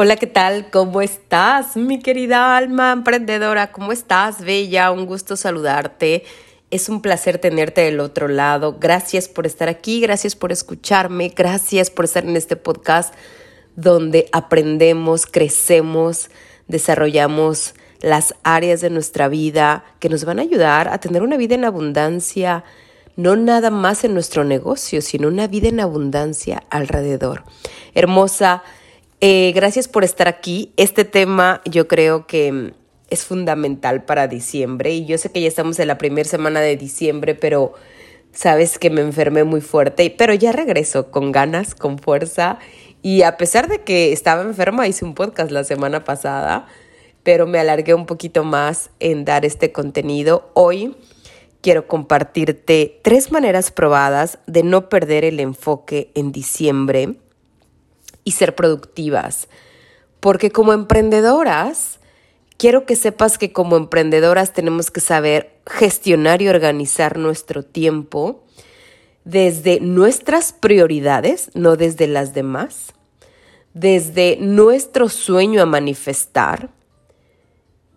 Hola, ¿qué tal? ¿Cómo estás, mi querida alma emprendedora? ¿Cómo estás, Bella? Un gusto saludarte. Es un placer tenerte del otro lado. Gracias por estar aquí, gracias por escucharme, gracias por estar en este podcast donde aprendemos, crecemos, desarrollamos las áreas de nuestra vida que nos van a ayudar a tener una vida en abundancia, no nada más en nuestro negocio, sino una vida en abundancia alrededor. Hermosa, eh, gracias por estar aquí. Este tema yo creo que mm, es fundamental para diciembre y yo sé que ya estamos en la primera semana de diciembre, pero sabes que me enfermé muy fuerte, pero ya regreso con ganas, con fuerza y a pesar de que estaba enferma hice un podcast la semana pasada, pero me alargué un poquito más en dar este contenido. Hoy quiero compartirte tres maneras probadas de no perder el enfoque en diciembre y ser productivas. Porque como emprendedoras, quiero que sepas que como emprendedoras tenemos que saber gestionar y organizar nuestro tiempo desde nuestras prioridades, no desde las demás, desde nuestro sueño a manifestar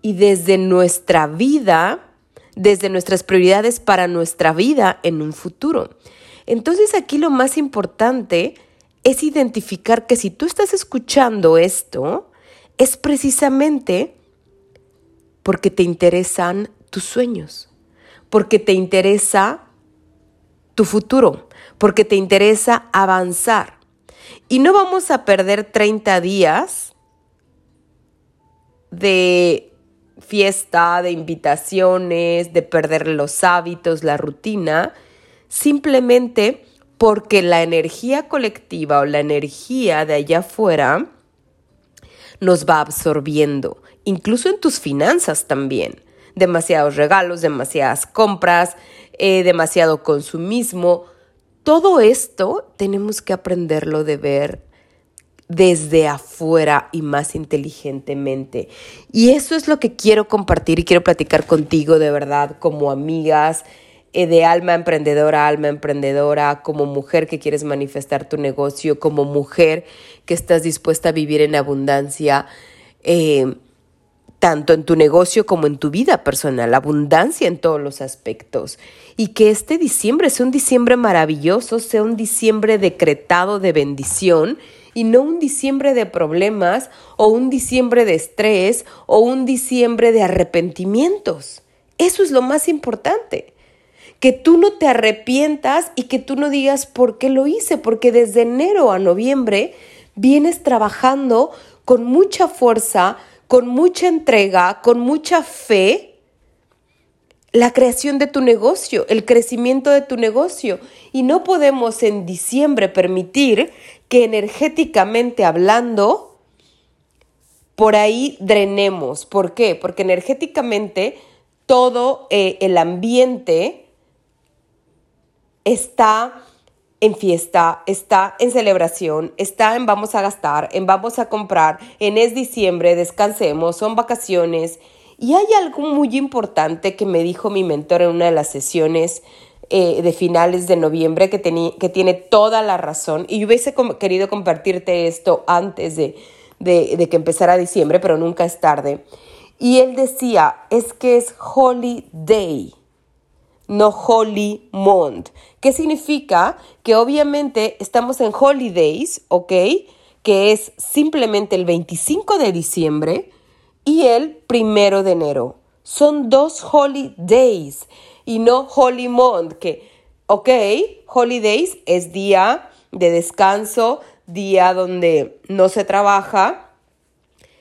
y desde nuestra vida, desde nuestras prioridades para nuestra vida en un futuro. Entonces aquí lo más importante es identificar que si tú estás escuchando esto, es precisamente porque te interesan tus sueños, porque te interesa tu futuro, porque te interesa avanzar. Y no vamos a perder 30 días de fiesta, de invitaciones, de perder los hábitos, la rutina, simplemente porque la energía colectiva o la energía de allá afuera nos va absorbiendo, incluso en tus finanzas también. Demasiados regalos, demasiadas compras, eh, demasiado consumismo. Todo esto tenemos que aprenderlo de ver desde afuera y más inteligentemente. Y eso es lo que quiero compartir y quiero platicar contigo de verdad como amigas, de alma emprendedora, alma emprendedora, como mujer que quieres manifestar tu negocio, como mujer que estás dispuesta a vivir en abundancia, eh, tanto en tu negocio como en tu vida personal, abundancia en todos los aspectos. Y que este diciembre sea un diciembre maravilloso, sea un diciembre decretado de bendición y no un diciembre de problemas o un diciembre de estrés o un diciembre de arrepentimientos. Eso es lo más importante que tú no te arrepientas y que tú no digas por qué lo hice, porque desde enero a noviembre vienes trabajando con mucha fuerza, con mucha entrega, con mucha fe, la creación de tu negocio, el crecimiento de tu negocio. Y no podemos en diciembre permitir que energéticamente hablando, por ahí drenemos. ¿Por qué? Porque energéticamente todo eh, el ambiente está en fiesta, está en celebración, está en vamos a gastar, en vamos a comprar, en es diciembre, descansemos, son vacaciones. Y hay algo muy importante que me dijo mi mentor en una de las sesiones eh, de finales de noviembre que, que tiene toda la razón. Y yo hubiese querido compartirte esto antes de, de que empezara diciembre, pero nunca es tarde. Y él decía, es que es holiday no Holy Month. ¿Qué significa? Que obviamente estamos en holidays, ¿ok? Que es simplemente el 25 de diciembre y el primero de enero. Son dos holidays y no Holy Month, que, ok, holidays es día de descanso, día donde no se trabaja.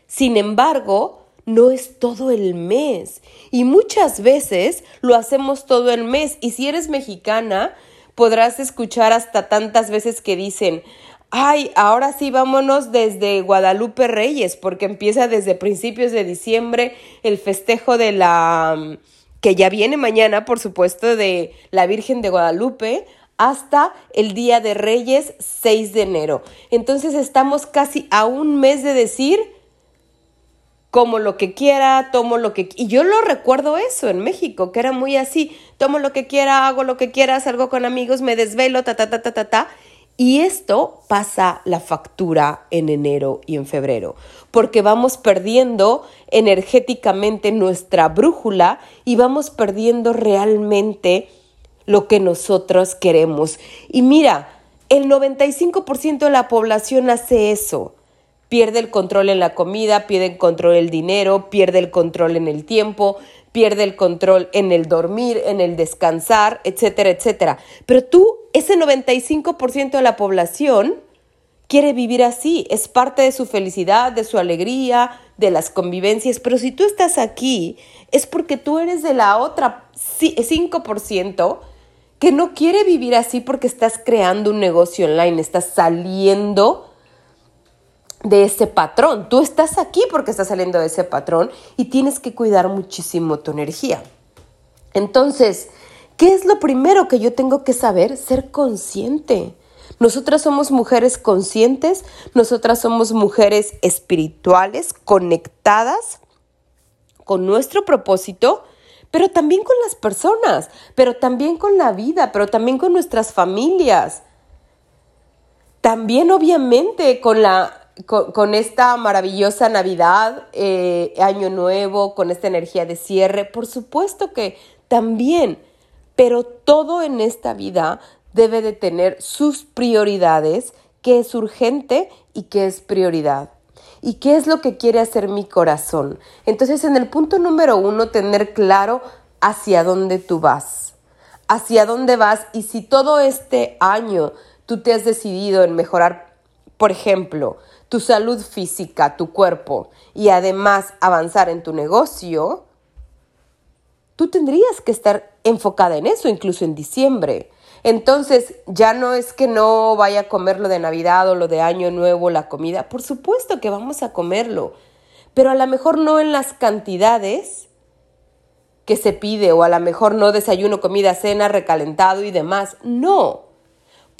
Sin embargo, no es todo el mes. Y muchas veces lo hacemos todo el mes. Y si eres mexicana, podrás escuchar hasta tantas veces que dicen, ay, ahora sí vámonos desde Guadalupe Reyes, porque empieza desde principios de diciembre el festejo de la que ya viene mañana, por supuesto, de la Virgen de Guadalupe, hasta el Día de Reyes 6 de enero. Entonces estamos casi a un mes de decir, como lo que quiera, tomo lo que... Y yo lo recuerdo eso en México, que era muy así, tomo lo que quiera, hago lo que quiera, salgo con amigos, me desvelo, ta, ta, ta, ta, ta, ta. Y esto pasa la factura en enero y en febrero, porque vamos perdiendo energéticamente nuestra brújula y vamos perdiendo realmente lo que nosotros queremos. Y mira, el 95% de la población hace eso. Pierde el control en la comida, pierde el control en el dinero, pierde el control en el tiempo, pierde el control en el dormir, en el descansar, etcétera, etcétera. Pero tú, ese 95% de la población quiere vivir así, es parte de su felicidad, de su alegría, de las convivencias, pero si tú estás aquí, es porque tú eres de la otra 5% que no quiere vivir así porque estás creando un negocio online, estás saliendo de ese patrón. Tú estás aquí porque estás saliendo de ese patrón y tienes que cuidar muchísimo tu energía. Entonces, ¿qué es lo primero que yo tengo que saber? Ser consciente. Nosotras somos mujeres conscientes, nosotras somos mujeres espirituales, conectadas con nuestro propósito, pero también con las personas, pero también con la vida, pero también con nuestras familias. También obviamente con la con, esta maravillosa Navidad, eh, Año Nuevo, con esta energía de cierre, por supuesto que también, pero todo en esta vida debe de tener sus prioridades, qué es urgente y qué es prioridad. ¿Y qué es lo que quiere hacer mi corazón? Entonces, en el punto número uno, tener claro hacia dónde tú vas, hacia dónde vas y si todo este año tú te has decidido en mejorar, por ejemplo, tu salud física, tu cuerpo y además avanzar en tu negocio, tú tendrías que estar enfocada en eso, incluso en diciembre. Entonces, ya no es que no vaya a comer lo de Navidad o lo de Año Nuevo, la comida. Por supuesto que vamos a comerlo, pero a lo mejor no en las cantidades que se pide o a lo mejor no desayuno, comida, cena, recalentado y demás. No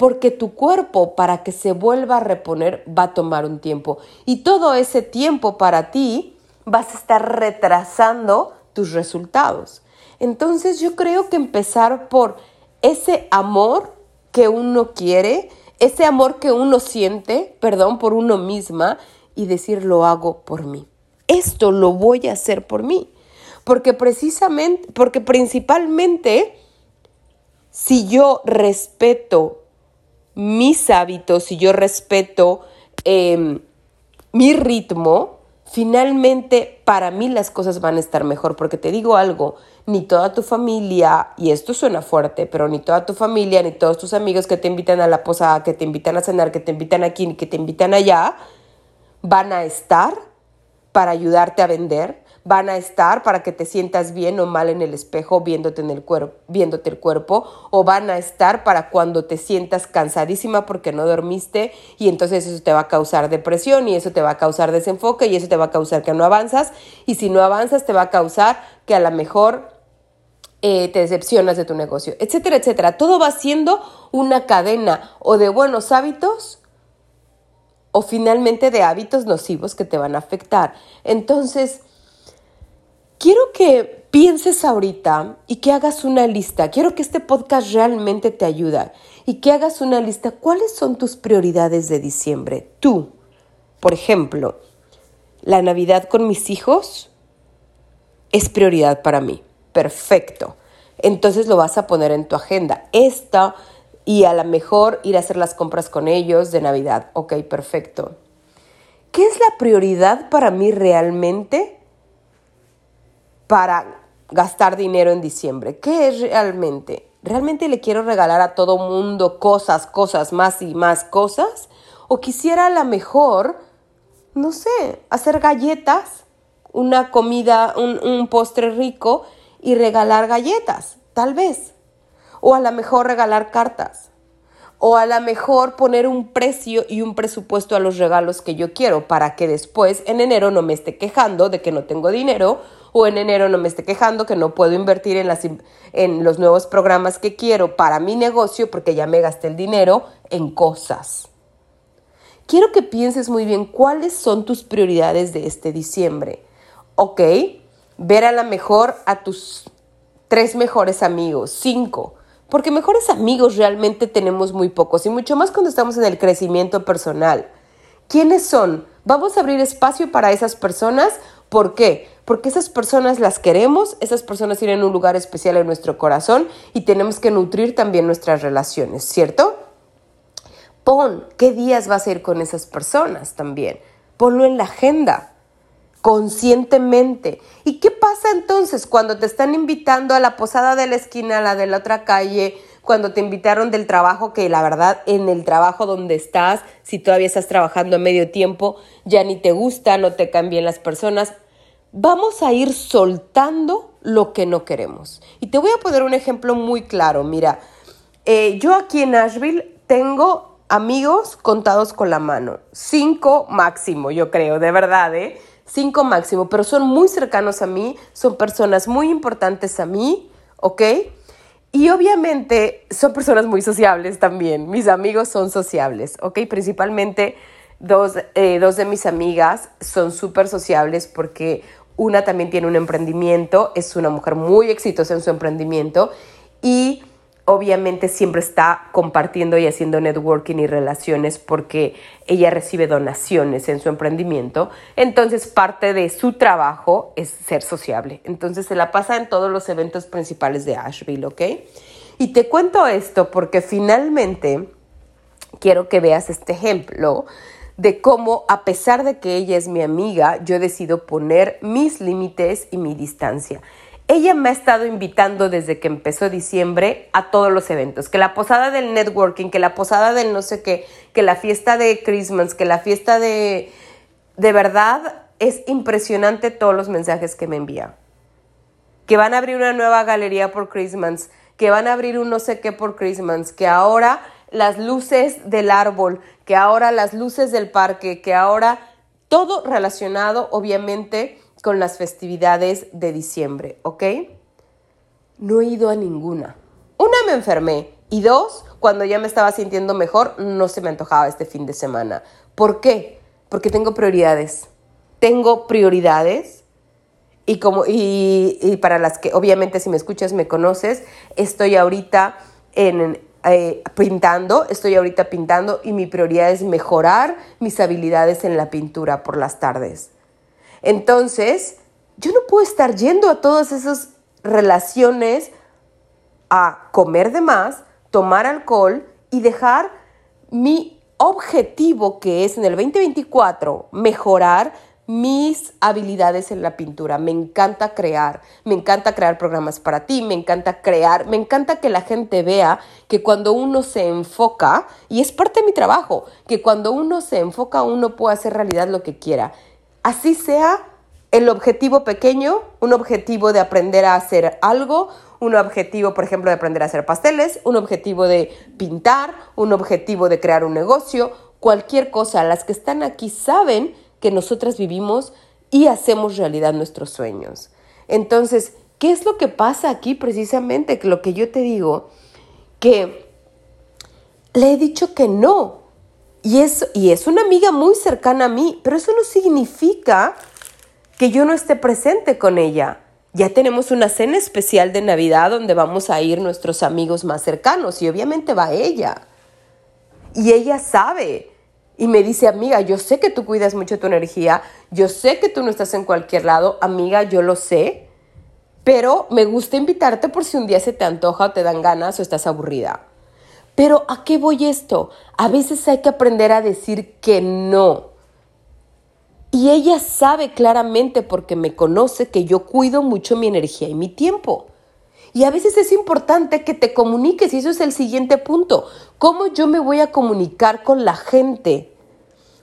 porque tu cuerpo para que se vuelva a reponer va a tomar un tiempo y todo ese tiempo para ti vas a estar retrasando tus resultados. Entonces yo creo que empezar por ese amor que uno quiere, ese amor que uno siente, perdón, por uno misma y decir lo hago por mí. Esto lo voy a hacer por mí. Porque precisamente, porque principalmente si yo respeto mis hábitos y yo respeto em, mi ritmo, finalmente para mí las cosas van a estar mejor. Porque te digo algo, ni toda tu familia, y esto suena fuerte, pero ni toda tu familia, ni todos tus amigos que te invitan a la posada, que te invitan a cenar, que te invitan aquí, que te invitan allá, van a estar para ayudarte a vender, van a estar para que te sientas bien o mal en el espejo viéndote, en el cuerpo, viéndote el cuerpo, o van a estar para cuando te sientas cansadísima porque no dormiste y entonces eso te va a causar depresión y eso te va a causar desenfoque y eso te va a causar que no avanzas y si no avanzas te va a causar que a lo mejor eh, te decepcionas de tu negocio, etcétera, etcétera. Todo va siendo una cadena o de buenos hábitos o finalmente de hábitos nocivos que te van a afectar. Entonces, quiero que pienses ahorita y que hagas una lista. Quiero que este podcast realmente te ayude y que hagas una lista. ¿Cuáles son tus prioridades de diciembre? Tú, por ejemplo, la Navidad con mis hijos es prioridad para mí. Perfecto. Entonces lo vas a poner en tu agenda. Esta y a lo mejor ir a hacer las compras con ellos de Navidad. Ok, perfecto. ¿Qué es la prioridad para mí realmente? Para gastar dinero en diciembre. ¿Qué es realmente? ¿Realmente le quiero regalar a todo mundo cosas, cosas, más y más cosas? ¿O quisiera a lo mejor, no sé, hacer galletas, una comida, un, un postre rico y regalar galletas? Tal vez. O a lo mejor regalar cartas o a lo mejor poner un precio y un presupuesto a los regalos que yo quiero para que después en enero no me esté quejando de que no tengo dinero o en enero no me esté quejando que no puedo invertir en, las, en los nuevos programas que quiero para mi negocio porque ya me gasté el dinero en cosas. Quiero que pienses muy bien cuáles son tus prioridades de este diciembre. Ok, ver a la mejor a tus tres mejores amigos, cinco, porque mejores amigos realmente tenemos muy pocos y mucho más cuando estamos en el crecimiento personal. ¿Quiénes son? Vamos a abrir espacio para esas personas. ¿Por qué? Porque esas personas las queremos, esas personas tienen un lugar especial en nuestro corazón y tenemos que nutrir también nuestras relaciones, ¿cierto? Pon qué días vas a ir con esas personas también. Ponlo en la agenda conscientemente. ¿Y qué pasa entonces cuando te están invitando a la posada de la esquina, a la de la otra calle, cuando te invitaron del trabajo, que la verdad en el trabajo donde estás, si todavía estás trabajando a medio tiempo, ya ni te gusta, no te cambien las personas? Vamos a ir soltando lo que no queremos. Y te voy a poner un ejemplo muy claro. Mira, eh, yo aquí en Nashville tengo amigos contados con la mano, cinco máximo, yo creo, de verdad, ¿eh? cinco máximo, pero son muy cercanos a mí, son personas muy importantes a mí, ¿ok? Y obviamente son personas muy sociables también, mis amigos son sociables, ¿ok? Principalmente dos, eh, dos de mis amigas son súper sociables porque una también tiene un emprendimiento, es una mujer muy exitosa en su emprendimiento y obviamente siempre está compartiendo y haciendo networking y relaciones porque ella recibe donaciones en su emprendimiento. Entonces parte de su trabajo es ser sociable. Entonces se la pasa en todos los eventos principales de Asheville, ¿ok? Y te cuento esto porque finalmente quiero que veas este ejemplo de cómo a pesar de que ella es mi amiga, yo decido poner mis límites y mi distancia. Ella me ha estado invitando desde que empezó diciembre a todos los eventos, que la posada del networking, que la posada del no sé qué, que la fiesta de Christmas, que la fiesta de... De verdad, es impresionante todos los mensajes que me envía. Que van a abrir una nueva galería por Christmas, que van a abrir un no sé qué por Christmas, que ahora las luces del árbol, que ahora las luces del parque, que ahora todo relacionado obviamente con las festividades de diciembre, ¿ok? No he ido a ninguna. Una, me enfermé. Y dos, cuando ya me estaba sintiendo mejor, no se me antojaba este fin de semana. ¿Por qué? Porque tengo prioridades. Tengo prioridades. Y, como, y, para las que, obviamente, si me escuchas, me conoces, estoy ahorita en, eh, pintando, estoy ahorita pintando y mi prioridad es mejorar mis habilidades en la pintura por las tardes. Entonces, yo no puedo estar yendo a todas esas relaciones a comer de más, tomar alcohol y dejar mi objetivo que es en el 2024 mejorar mis habilidades en la pintura. Me encanta crear, me encanta crear programas para ti, me encanta crear, me encanta que la gente vea que cuando uno se enfoca, y es parte de mi trabajo, que cuando uno se enfoca uno puede hacer realidad lo que quiera así sea el objetivo pequeño, un objetivo de aprender a hacer algo, un objetivo, por ejemplo, de aprender a hacer pasteles, un objetivo de pintar, un objetivo de crear un negocio, cualquier cosa. Las que están aquí saben que nosotras vivimos y hacemos realidad nuestros sueños. Entonces, ¿qué es lo que pasa aquí precisamente? Que lo que yo te digo, que le he dicho que no y es, y es una amiga muy cercana a mí, pero eso no significa que yo no esté presente con ella. Ya tenemos una cena especial de Navidad donde vamos a ir nuestros amigos más cercanos y obviamente va ella. Y ella sabe y me dice, amiga, yo sé que tú cuidas mucho tu energía, yo sé que tú no estás en cualquier lado, amiga, yo lo sé, pero me gusta invitarte por si un día se te antoja o te dan ganas o estás aburrida. Pero ¿a qué voy esto? A veces hay que aprender a decir que no. Y ella sabe claramente porque me conoce que yo cuido mucho mi energía y mi tiempo. Y a veces es importante que te comuniques y eso es el siguiente punto. ¿Cómo yo me voy a comunicar con la gente?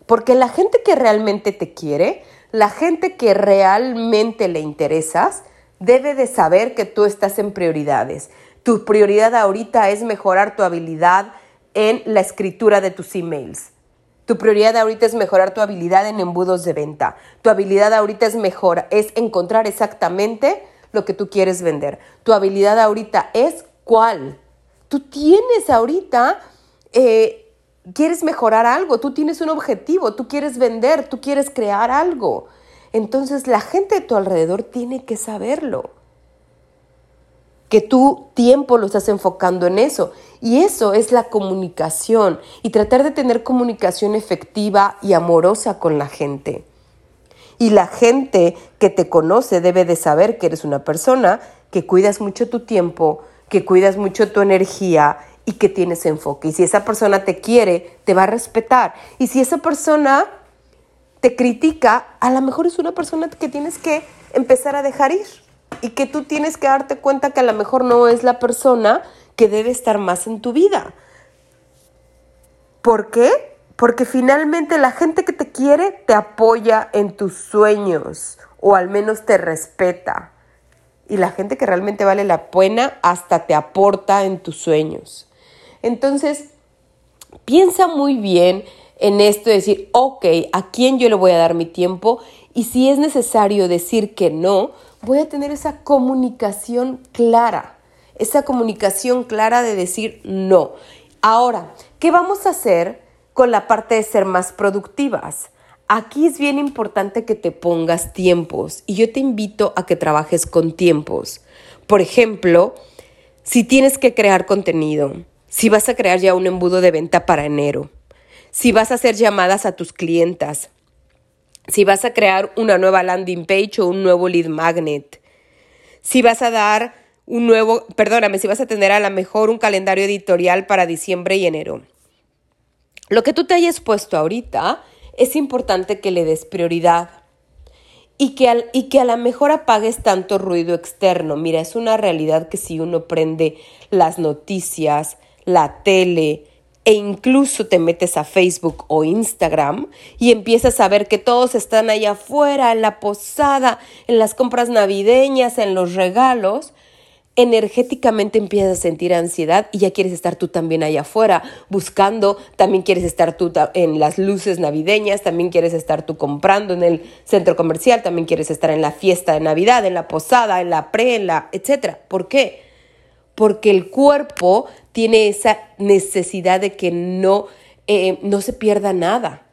Porque la gente que realmente te quiere, la gente que realmente le interesas, debe de saber que tú estás en prioridades. Tu prioridad ahorita es mejorar tu habilidad en la escritura de tus emails. Tu prioridad ahorita es mejorar tu habilidad en embudos de venta. Tu habilidad ahorita es mejor, es encontrar exactamente lo que tú quieres vender. Tu habilidad ahorita es cuál. Tú tienes ahorita, eh, quieres mejorar algo, tú tienes un objetivo, tú quieres vender, tú quieres crear algo. Entonces la gente de tu alrededor tiene que saberlo. que tu tiempo lo estás enfocando en eso. Y eso es la comunicación y tratar de tener comunicación efectiva y amorosa con la gente. Y la gente que te conoce debe de saber que eres una persona que cuidas mucho tu tiempo, que cuidas mucho tu energía y que tienes enfoque. Y si esa persona te quiere, te va a respetar. Y si esa persona te critica, a lo mejor es una persona que tienes que empezar a dejar ir y que tú tienes que darte cuenta que a lo mejor no es la persona que debe estar más en tu vida. ¿Por qué? Porque finalmente la gente que te quiere te apoya en tus sueños o al menos te respeta. Y la gente que realmente vale la pena hasta te aporta en tus sueños. Entonces, piensa muy bien en esto de decir, ok, ¿a quién yo le voy a dar mi tiempo? Y si es necesario decir que no, voy a tener esa comunicación clara, esa comunicación clara de decir no. Ahora, ¿qué vamos a hacer con la parte de ser más productivas? Aquí es bien importante que te pongas tiempos y yo te invito a que trabajes con tiempos. Por ejemplo, si tienes que crear contenido, si vas a crear ya un embudo de venta para enero, si vas a hacer llamadas a tus clientas, si vas a crear una nueva landing page o un nuevo lead magnet, si vas a dar un nuevo, perdóname, si vas a tener a lo mejor un calendario editorial para diciembre y enero. Lo que tú te hayas puesto ahorita es importante que le des prioridad y que, y que a lo mejor apagues tanto ruido externo. Mira, es una realidad que si uno prende las noticias, la tele, e incluso te metes a Facebook o Instagram y empiezas a ver que todos están allá afuera, en la posada, en las compras navideñas, en los regalos, energéticamente empiezas a sentir ansiedad y ya quieres estar tú también allá afuera buscando, también quieres estar tú en las luces navideñas, también quieres estar tú comprando en el centro comercial, también quieres estar en la fiesta de Navidad, en la posada, en la pre, en la, etcétera. ¿Por qué? porque el cuerpo tiene esa necesidad de que no, eh, no se pierda nada.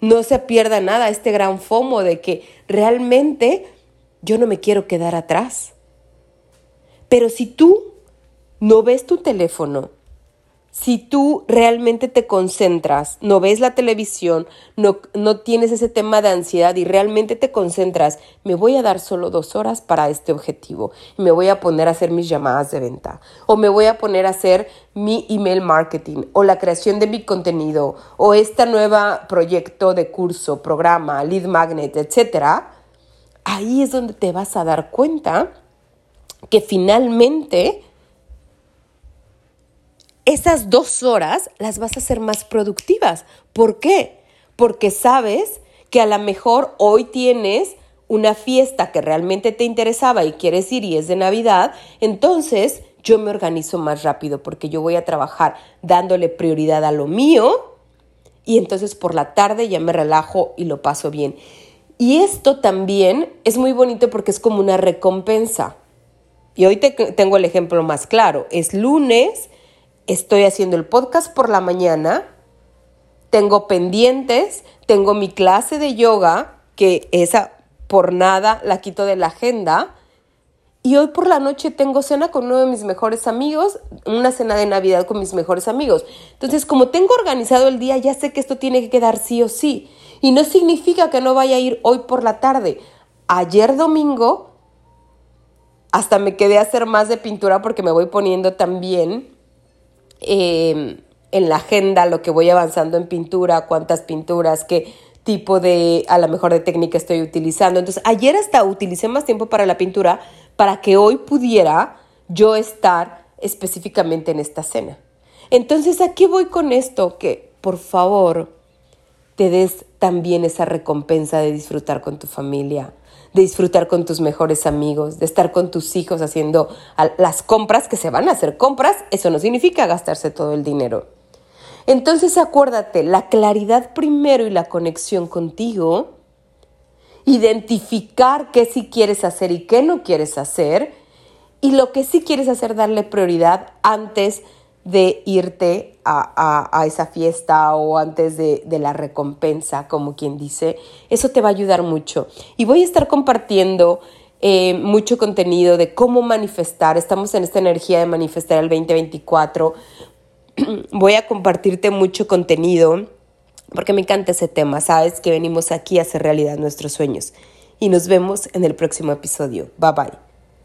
No se pierda nada, este gran FOMO de que realmente yo no me quiero quedar atrás. Pero si tú no ves tu teléfono, si tú realmente te concentras, no ves la televisión, no, no, tienes ese tema de ansiedad y realmente te concentras, me voy a dar solo dos horas para este objetivo. Me voy a poner a hacer mis llamadas de venta. O me voy a poner a hacer mi email marketing o la creación de mi contenido o este nuevo proyecto de curso, programa, lead magnet, etcétera, ahí es donde te vas a dar cuenta que finalmente esas dos horas las vas a hacer más productivas. ¿Por qué? Porque sabes que a lo mejor hoy tienes una fiesta que realmente te interesaba y quieres ir y es de Navidad, entonces yo me organizo más rápido porque yo voy a trabajar dándole prioridad a lo mío y entonces por la tarde ya me relajo y lo paso bien. Y esto también es muy bonito porque es como una recompensa. Y hoy te tengo el ejemplo más claro. Es lunes estoy haciendo el podcast por la mañana, tengo pendientes, tengo mi clase de yoga, que esa por nada la quito de la agenda, y hoy por la noche tengo cena con uno de mis mejores amigos, una cena de Navidad con mis mejores amigos. Entonces, como tengo organizado el día, ya sé que esto tiene que quedar sí o sí. Y no significa que no vaya a ir hoy por la tarde. Ayer domingo, hasta me quedé a hacer más de pintura porque me voy poniendo también Em, en la agenda lo que voy avanzando en pintura, cuántas pinturas, qué tipo de, a lo mejor de técnica estoy utilizando. Entonces, ayer hasta utilicé más tiempo para la pintura para que hoy pudiera yo estar específicamente en esta cena. Entonces, ¿a qué voy con esto? Que, por favor, te des también esa recompensa de disfrutar con tu familia, de disfrutar con tus mejores amigos, de estar con tus hijos haciendo las compras que se van a hacer compras, eso no significa gastarse todo el dinero. Entonces acuérdate, la claridad primero y la conexión contigo, identificar qué sí quieres hacer y qué no quieres hacer, y lo que sí quieres hacer, darle prioridad antes de irte a, esa fiesta o antes de, de, la recompensa, como quien dice, eso te va a ayudar mucho. Y voy a estar compartiendo eh, mucho contenido de cómo manifestar. Estamos en esta energía de manifestar el 2024. Voy a compartirte mucho contenido porque me encanta ese tema. Sabes que venimos aquí a hacer realidad nuestros sueños. Y nos vemos en el próximo episodio. Bye bye.